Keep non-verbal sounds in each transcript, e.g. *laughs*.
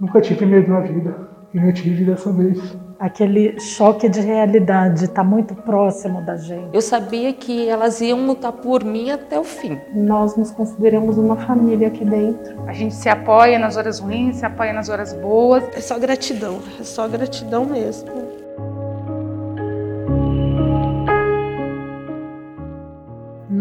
Nunca tive medo na vida, e não tive dessa vez. Aquele choque de realidade está muito próximo da gente. Eu sabia que elas iam lutar por mim até o fim. Nós nos consideramos uma família aqui dentro. A gente se apoia nas horas ruins, se apoia nas horas boas. É só gratidão, é só gratidão mesmo.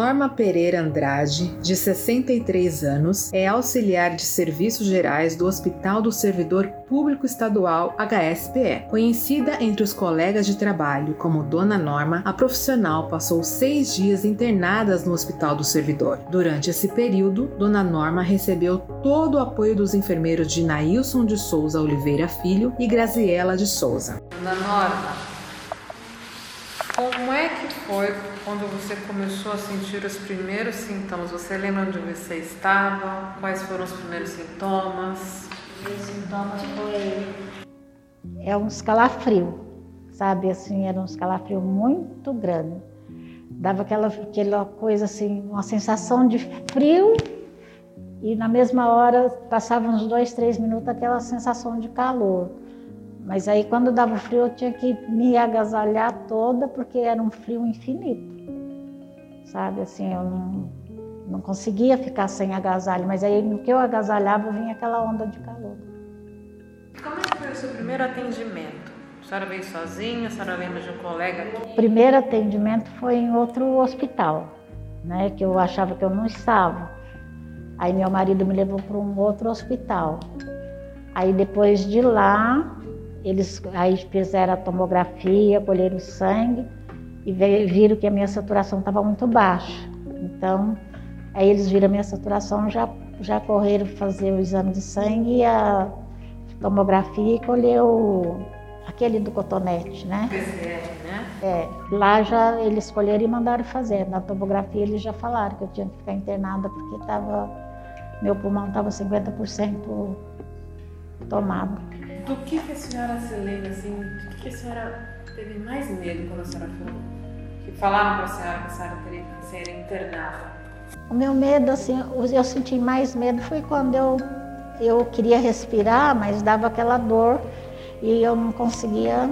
Norma Pereira Andrade, de 63 anos, é auxiliar de serviços gerais do Hospital do Servidor Público Estadual HSPE. Conhecida entre os colegas de trabalho como Dona Norma, a profissional passou seis dias internadas no Hospital do Servidor. Durante esse período, Dona Norma recebeu todo o apoio dos enfermeiros de Nailson de Souza Oliveira Filho e Graziela de Souza. Dona Norma, como é que foi quando você começou a sentir os primeiros sintomas? Você lembra onde você estava? Quais foram os primeiros sintomas? Os sintomas foi é um escalafrio, sabe? Assim, era um escalafrio muito grande. Dava aquela, aquela coisa assim, uma sensação de frio e na mesma hora passava uns dois, três minutos aquela sensação de calor. Mas aí quando dava frio eu tinha que me agasalhar toda porque era um frio infinito. Sabe, assim, eu não, não conseguia ficar sem agasalho, mas aí no que eu agasalhava vinha aquela onda de calor. Como é que foi o seu primeiro atendimento? A senhora veio sozinha? A senhora lembra de um colega aqui? O primeiro atendimento foi em outro hospital, né, que eu achava que eu não estava. Aí meu marido me levou para um outro hospital. Aí depois de lá, eles aí fizeram a tomografia, colheram o sangue e viram que a minha saturação estava muito baixa. Então, aí eles viram a minha saturação, já, já correram fazer o exame de sangue e a tomografia e colheu aquele do cotonete, né? PCR, né? É, lá já eles escolheram e mandaram fazer. Na tomografia eles já falaram que eu tinha que ficar internada porque tava, meu pulmão estava 50% tomado. Do que, que a senhora se lembra, assim, do que, que a senhora teve mais medo quando a senhora falou? Que falaram para a senhora que a senhora teria que ser internada? O meu medo, assim, eu senti mais medo foi quando eu, eu queria respirar, mas dava aquela dor e eu não conseguia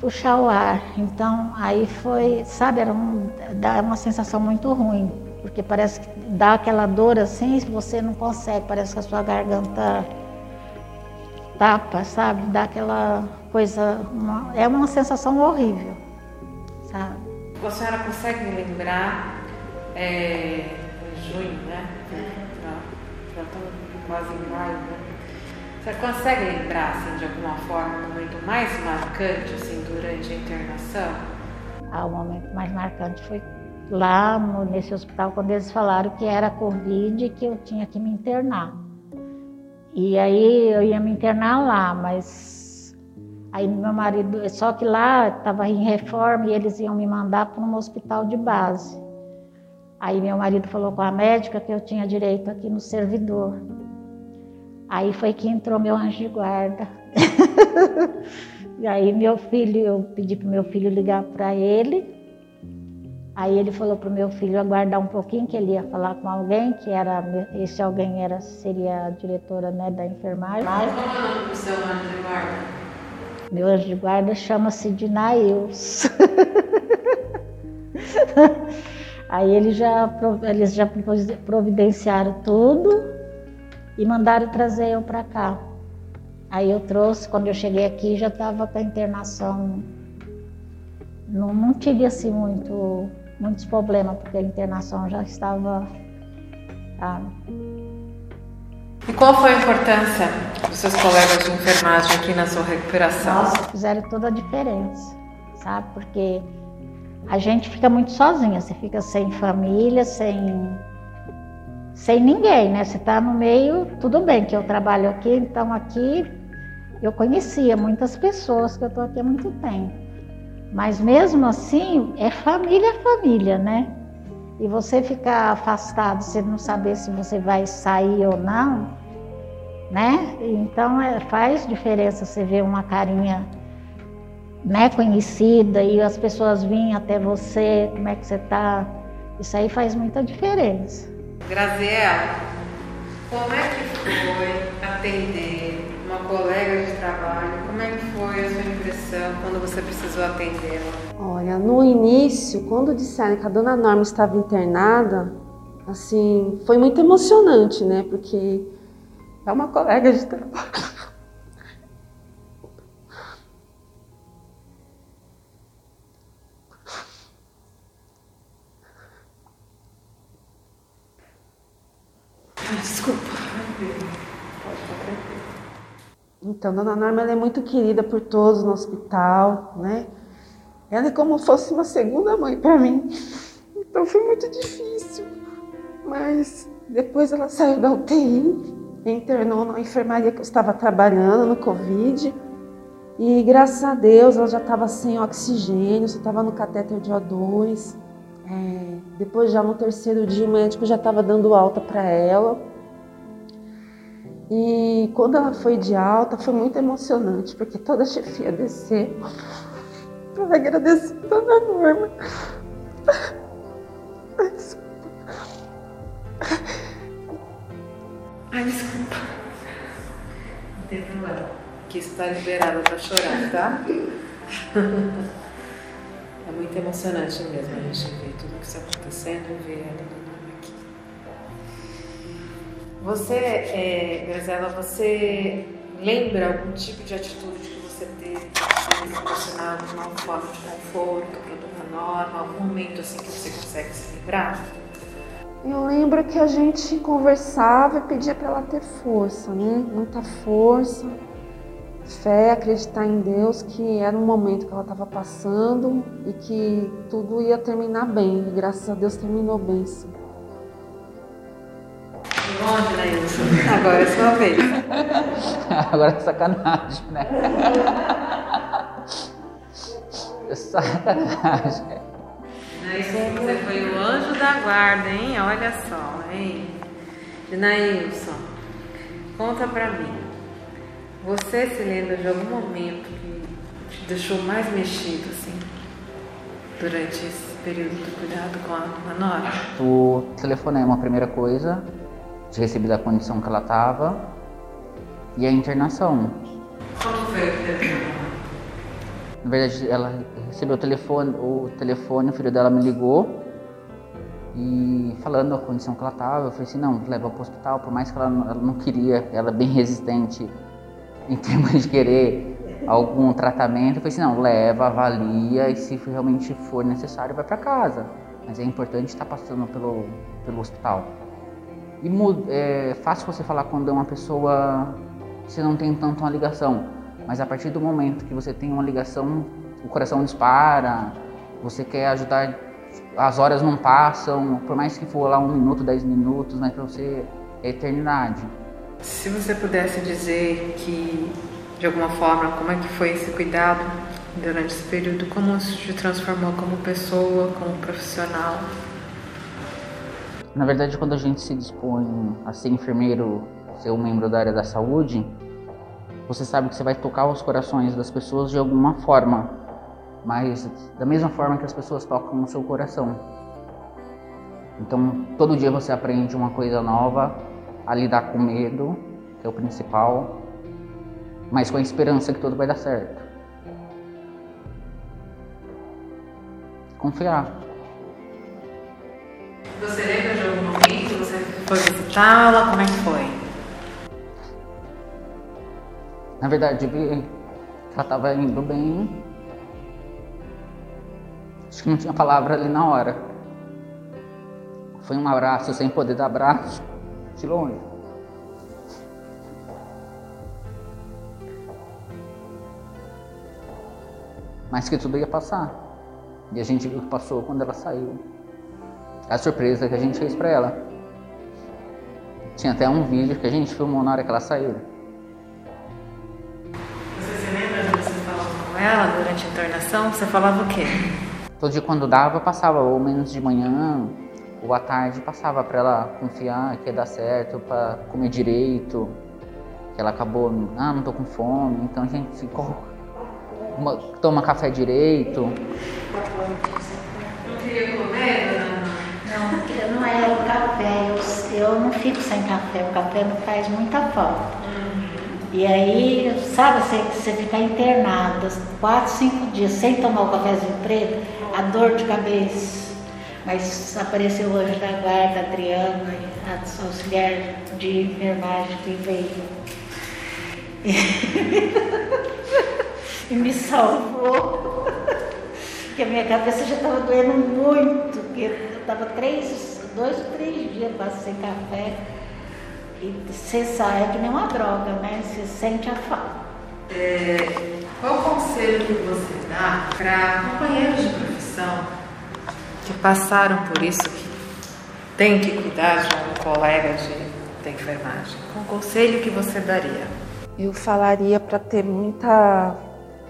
puxar o ar. Então, aí foi, sabe, era um, dá uma sensação muito ruim, porque parece que dá aquela dor assim, você não consegue, parece que a sua garganta tapa, sabe? Dá aquela coisa, uma, é uma sensação horrível, sabe? A senhora consegue me lembrar, é, em junho, né? Já estamos quase em maio, né? Você consegue lembrar, assim, de alguma forma, o momento mais marcante, assim, durante a internação? Ah, o momento mais marcante foi lá no, nesse hospital, quando eles falaram que era Covid e que eu tinha que me internar. E aí eu ia me internar lá, mas aí meu marido, só que lá estava em reforma e eles iam me mandar para um hospital de base. Aí meu marido falou com a médica que eu tinha direito aqui no servidor. Aí foi que entrou meu anjo de guarda. *laughs* e aí meu filho, eu pedi para meu filho ligar para ele Aí ele falou para o meu filho aguardar um pouquinho, que ele ia falar com alguém, que era esse alguém era seria a diretora né, da enfermagem. Qual é o nome do seu anjo de guarda? Meu anjo de guarda chama-se Dinails. *laughs* Aí eles já, eles já providenciaram tudo e mandaram trazer eu para cá. Aí eu trouxe, quando eu cheguei aqui já estava com a internação. Não, não tive assim muito muitos problemas, porque a internação já estava. Tá. E qual foi a importância dos seus colegas de enfermagem aqui na sua recuperação? Nossa, fizeram toda a diferença, sabe? Porque a gente fica muito sozinha, você fica sem família, sem, sem ninguém, né? Você está no meio, tudo bem que eu trabalho aqui, então aqui eu conhecia muitas pessoas que eu estou aqui há muito tempo. Mas mesmo assim, é família é família, né? E você ficar afastado, você não saber se você vai sair ou não, né? Então é, faz diferença você ver uma carinha né, conhecida e as pessoas virem até você, como é que você está. Isso aí faz muita diferença. Graziela, Como é que foi atender uma colega de trabalho? Como é que foi a sua impressão quando você precisou atendê-la? Olha, no início, quando disseram que a dona Norma estava internada, assim, foi muito emocionante, né? Porque é uma colega de trabalho. Desculpa. Então, Dona Norma é muito querida por todos no hospital, né? Ela é como fosse uma segunda mãe para mim. Então foi muito difícil. Mas depois ela saiu da UTI, internou na enfermaria que eu estava trabalhando no Covid. E graças a Deus ela já estava sem oxigênio, só estava no catéter de O2. É, depois já no terceiro dia o médico já estava dando alta para ela. E quando ela foi de alta foi muito emocionante, porque toda a chefia desceu para agradecer a Norma. Ai, desculpa. Ai, desculpa. Problema. Que está liberada para chorar, tá? *laughs* É muito emocionante mesmo a gente ver tudo que está acontecendo ver ela. Você, é, Grazela, você lembra algum tipo de atitude que você teve proporcionado de uma forma de conforto a dona Norma? Algum momento assim que você consegue se lembrar? Eu lembro que a gente conversava e pedia para ela ter força, né? Muita força, fé, acreditar em Deus que era um momento que ela estava passando e que tudo ia terminar bem. E graças a Deus terminou bem, sim. Agora é sua vez. *laughs* Agora é sacanagem, né? *laughs* É sacanagem. Nailson, você foi o anjo da guarda, hein? Olha só, hein? Nailson, conta pra mim. Você se lembra de algum momento que te deixou mais mexido, assim, durante esse período de cuidado com a, a Nora? O telefonema, a primeira coisa, de receber da condição que ela estava, e a internação. Como foi? Na verdade, ela recebeu o telefone, o telefone, o filho dela me ligou e falando a condição que ela estava, eu falei assim, não, leva para o hospital, por mais que ela, não- ela não queria, ela é bem resistente em *laughs* termos de querer algum tratamento, eu falei assim, não, leva, avalia e se realmente for necessário, vai para casa. Mas é importante estar passando pelo, pelo hospital. E é fácil você falar quando é uma pessoa você não tem tanto uma ligação, mas a partir do momento que você tem uma ligação, o coração dispara, você quer ajudar, as horas não passam, por mais que for lá um minuto, dez minutos, mas para você é eternidade. Se você pudesse dizer que, de alguma forma, como é que foi esse cuidado durante esse período, como isso te transformou como pessoa, como profissional? Na verdade, quando a gente se dispõe a ser enfermeiro, ser um membro da área da saúde, você sabe que você vai tocar os corações das pessoas de alguma forma, mas da mesma forma que as pessoas tocam o seu coração. Então, todo dia você aprende uma coisa nova, a lidar com medo, que é o principal, mas com a esperança que tudo vai dar certo. Confiar lembra de algum momento que você visitá-la? Como é que foi? Na verdade, ela estava indo bem. Acho que não tinha palavra ali na hora. Foi um abraço sem poder dar abraço, de longe. Mas que tudo ia passar. E a gente viu que passou quando ela saiu. A surpresa que a gente fez pra ela. Tinha até um vídeo que a gente filmou na hora que ela saiu. Você se lembra de você falando com ela durante a internação? Você falava o quê? Todo dia quando dava, passava, ou menos de manhã, ou à tarde, passava para ela confiar que ia dar certo, para comer direito. Que ela acabou, ah, não tô com fome, então a gente ficou, uma- toma café direito. Não queria comer, Não, porque não era o café, eu, não fico sem café, o café me faz muita falta. E aí, sabe, você, você ficar internado quatro, cinco dias sem tomar o cafezinho preto, a dor de cabeça. Mas apareceu o anjo da guarda, a Adriana, a auxiliar de enfermagem que veio. *laughs* E me salvou. *laughs* Porque a minha cabeça já estava doendo muito, porque eu estava três, dois ou três dias quase sem café. E você sai é que nem uma droga, né? Você sente a falta. É, qual o conselho que você dá para companheiros de profissão que passaram por isso, que tem que cuidar de um colega de, de enfermagem? Qual o conselho que você daria? Eu falaria para ter muita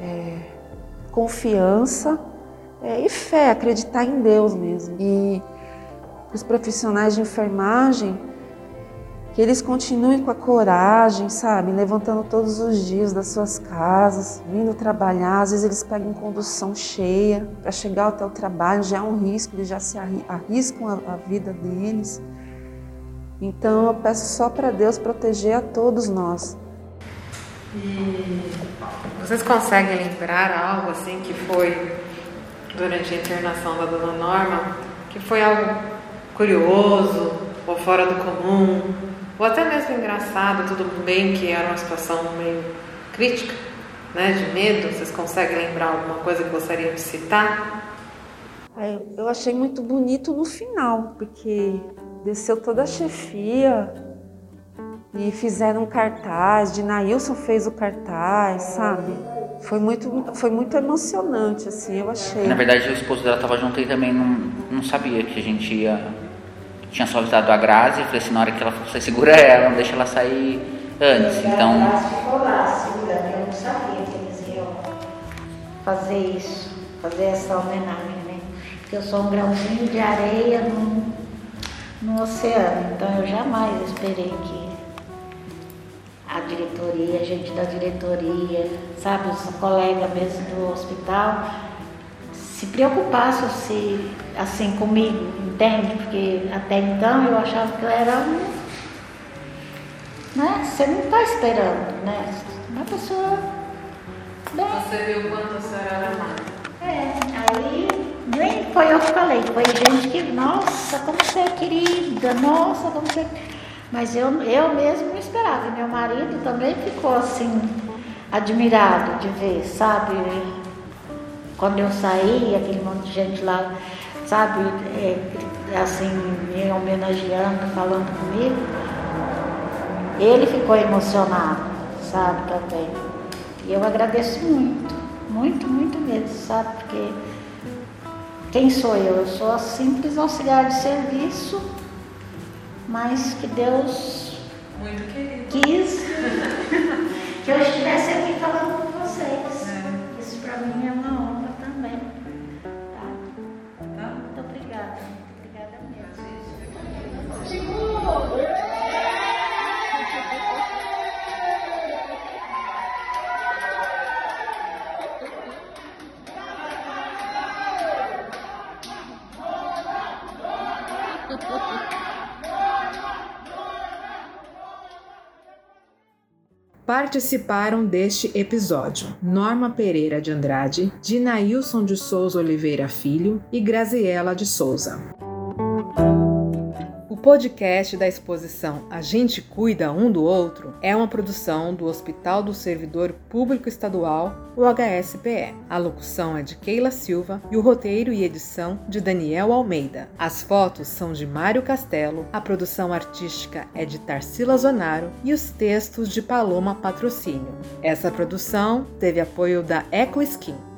é, confiança é, e fé, acreditar em Deus mesmo. E os profissionais de enfermagem, que eles continuem com a coragem, sabe? Levantando todos os dias das suas casas, vindo trabalhar. Às vezes eles pegam condução cheia para chegar até o trabalho, já é um risco, eles já se arriscam a, a vida deles. Então eu peço só para Deus proteger a todos nós. E vocês conseguem lembrar algo assim que foi durante a internação da dona Norma, que foi algo curioso ou fora do comum, ou até mesmo engraçado, tudo bem que era uma situação meio crítica, né, de medo, vocês conseguem lembrar alguma coisa que gostariam de citar? Eu achei muito bonito no final, porque desceu toda a chefia, e fizeram um cartaz, de Nailson fez o cartaz, sabe? Foi muito, foi muito emocionante, assim, eu achei. Na verdade, o esposo dela estava junto e também não, não sabia que a gente ia. Tinha só avisado a Grazi e falei assim: na hora que ela falou, você segura ela, não deixa ela sair antes. Então. A Grazi ficou lá, segurando, eu não sabia que eles iam fazer isso, fazer essa homenagem, né? Porque eu sou um grãozinho de areia no, no oceano, então eu jamais esperei que a diretoria, a gente da diretoria, sabe, os colegas mesmo do hospital, se preocupassem se, assim comigo, entende? Porque até então eu achava que eu era um. Né? Você não está esperando, né? Uma pessoa. Bem, Você viu quanto a senhora era mais. É, aí nem foi eu que falei, foi gente que, nossa, como você é querida, nossa, como você. Mas eu, eu mesmo não esperava. E meu marido também ficou assim, admirado de ver, sabe? Quando eu saí, aquele monte de gente lá, sabe, é, assim, me homenageando, falando comigo, ele ficou emocionado, sabe, também. E eu agradeço muito, muito, muito mesmo, sabe, porque quem sou eu? Eu sou a simples auxiliar de serviço mas que Deus quis *laughs* que eu estivesse aqui falando com vocês. É. Isso para mim é uma honra Participaram deste episódio Norma Pereira de Andrade, Dinailson de Souza Oliveira Filho e Graziela de Souza. Podcast da exposição A Gente Cuida Um do Outro é uma produção do Hospital do Servidor Público Estadual, o HSPE. A locução é de Keila Silva e o roteiro e edição de Daniel Almeida. As fotos são de Mário Castelo, a produção artística é de Tarsila Zonaro e os textos de Paloma Patrocínio. Essa produção teve apoio da Eco Skin.